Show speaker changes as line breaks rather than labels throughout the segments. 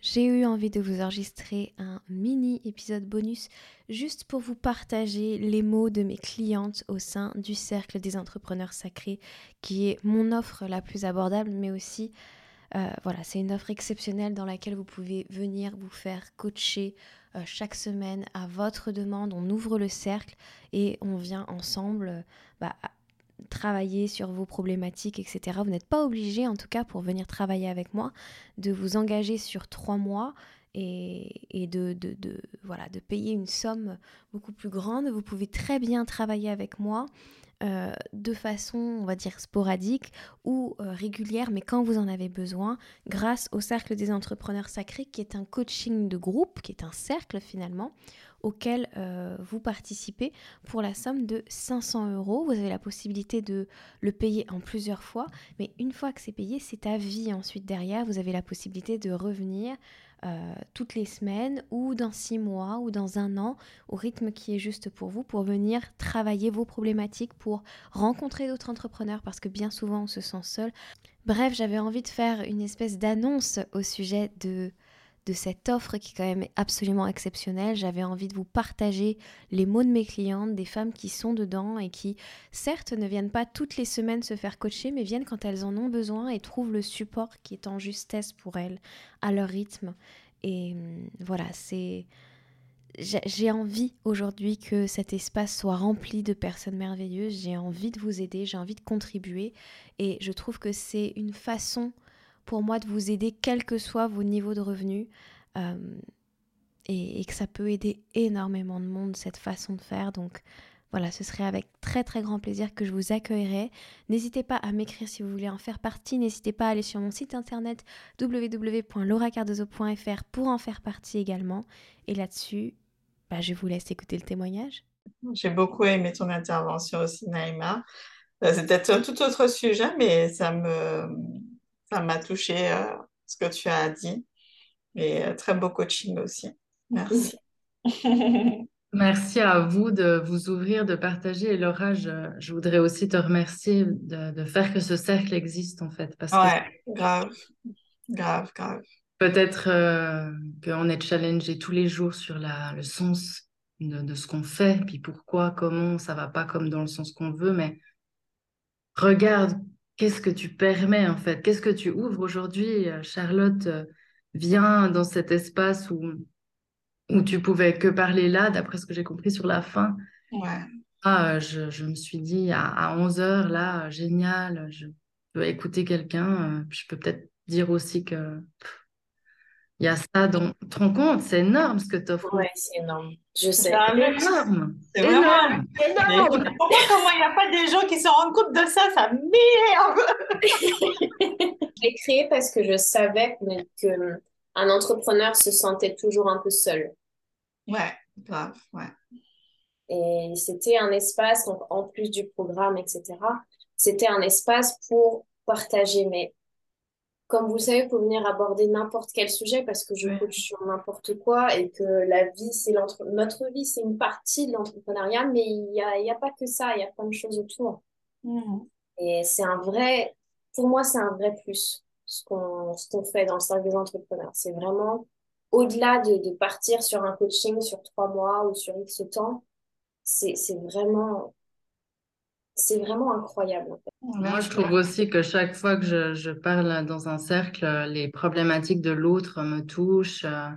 j'ai eu envie de vous enregistrer un mini épisode bonus juste pour vous partager les mots de mes clientes au sein du cercle des entrepreneurs sacrés qui est mon offre la plus abordable mais aussi euh, voilà c'est une offre exceptionnelle dans laquelle vous pouvez venir vous faire coacher euh, chaque semaine à votre demande. On ouvre le cercle et on vient ensemble bah, travailler sur vos problématiques, etc. Vous n'êtes pas obligé, en tout cas pour venir travailler avec moi, de vous engager sur trois mois et, de, de, voilà, de payer une somme beaucoup plus grande. Vous pouvez très bien travailler avec moi. Euh, de façon, on va dire, sporadique ou euh, régulière, mais quand vous en avez besoin, grâce au Cercle des Entrepreneurs Sacrés, qui est un coaching de groupe, qui est un cercle finalement, auquel euh, vous participez pour la somme de 500 euros. Vous avez la possibilité de le payer en plusieurs fois, mais une fois que c'est payé, c'est à vie ensuite derrière. Vous avez la possibilité de revenir euh, toutes les semaines ou dans six mois ou dans un an au rythme qui est juste pour vous pour venir travailler vos problématiques, pour rencontrer d'autres entrepreneurs parce que bien souvent on se sent seul. Bref, j'avais envie de faire une espèce d'annonce au sujet de de cette offre qui est quand même absolument exceptionnelle. J'avais envie de vous partager les mots de mes clientes, des femmes qui sont dedans et qui, certes, ne viennent pas toutes les semaines se faire coacher, mais viennent quand elles en ont besoin et trouvent le support qui est en justesse pour elles, à leur rythme. Et hum, voilà, c'est... J'ai envie aujourd'hui que cet espace soit rempli de personnes merveilleuses, j'ai envie de vous aider, j'ai envie de contribuer et je trouve que c'est une façon pour moi de vous aider quels que soient vos niveaux de revenus euh, et, que ça peut aider énormément de monde cette façon de faire. Donc voilà, ce serait avec très très grand plaisir que je vous accueillerai. N'hésitez pas à m'écrire si vous voulez en faire partie. N'hésitez pas à aller sur mon site internet www.lauracardozo.fr pour en faire partie également. Et là-dessus, bah, je vous laisse écouter le témoignage.
J'ai beaucoup aimé ton intervention aussi, Naïma. Euh, peut-être un tout autre sujet, mais ça me, ça m'a touché euh, ce que tu as dit. Et euh, très beau coaching aussi. Merci.
Merci à vous de vous ouvrir, de partager. Et Laura, je, voudrais aussi te remercier de, faire que ce cercle existe, en fait.
Parce ouais, grave, grave, grave.
Peut-être euh, qu'on est challengé tous les jours sur la, le sens de, de ce qu'on fait, puis pourquoi, comment, ça va pas comme dans le sens qu'on veut, mais regarde qu'est-ce que tu permets en fait? Qu'est-ce que tu ouvres aujourd'hui euh, Charlotte euh, vient dans cet espace où, où tu pouvais que parler là, d'après ce que j'ai compris sur la fin?
Ouais.
Ah, euh, je, je, me suis dit à, à 11 heures, là, génial, je peux écouter quelqu'un. Je peux peut-être dire aussi que il y a ça dont tu te rends compte, c'est énorme ce que tu offres.
Oui, c'est énorme. Je sais.
C'est énorme.
C'est énorme. énorme. Pourquoi comment il n'y a pas des gens qui se rendent compte de ça Ça m'énerve.
J'ai créé parce que je savais que un entrepreneur se sentait toujours un peu seul.
Ouais, grave, ouais.
Et c'était un espace, donc en plus du programme, etc., c'était un espace pour partager mes comme vous le savez, pour venir aborder n'importe quel sujet parce que je coach sur n'importe quoi et que la vie, c'est notre vie, c'est une partie de l'entrepreneuriat, mais il n'y a, y a pas que ça, il y a plein de choses autour. Mmh. Et c'est un vrai, pour moi, c'est un vrai plus ce qu'on qu'on fait dans le cercle des entrepreneurs. C'est vraiment au-delà de, de partir sur un coaching sur trois mois ou sur X temps, c'est vraiment c'est vraiment incroyable.
Moi, je trouve aussi que chaque fois que je, je parle dans un cercle, les problématiques de l'autre me touchent euh,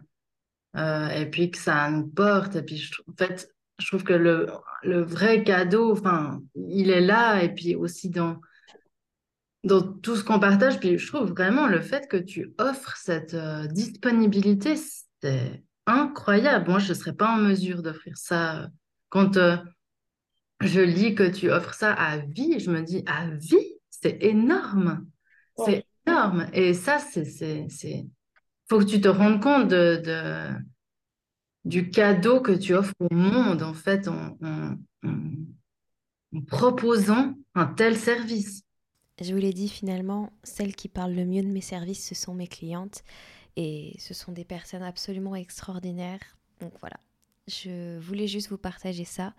euh, et puis que ça nous porte. Et puis, je, en fait, je trouve que le, le vrai cadeau, enfin, il est là et puis aussi dans, dans tout ce qu'on partage. Puis je trouve vraiment le fait que tu offres cette euh, disponibilité, c'est incroyable. Moi, je ne serais pas en mesure d'offrir ça quand je lis que tu offres ça à vie, je me dis à vie, c'est énorme. C'est énorme. Et ça, c'est, c'est, faut que tu te rendes compte de, de, du cadeau que tu offres au monde, en fait, en, en proposant un tel service.
Je vous l'ai dit finalement, celles qui parlent le mieux de mes services, ce sont mes clientes. Et ce sont des personnes absolument extraordinaires. Donc voilà, je voulais juste vous partager ça.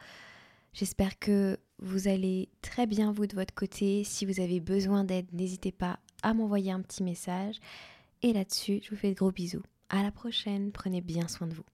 J'espère que vous allez très bien vous de votre côté. Si vous avez besoin d'aide, n'hésitez pas à m'envoyer un petit message. Et là-dessus, je vous fais de gros bisous. À la prochaine, prenez bien soin de vous.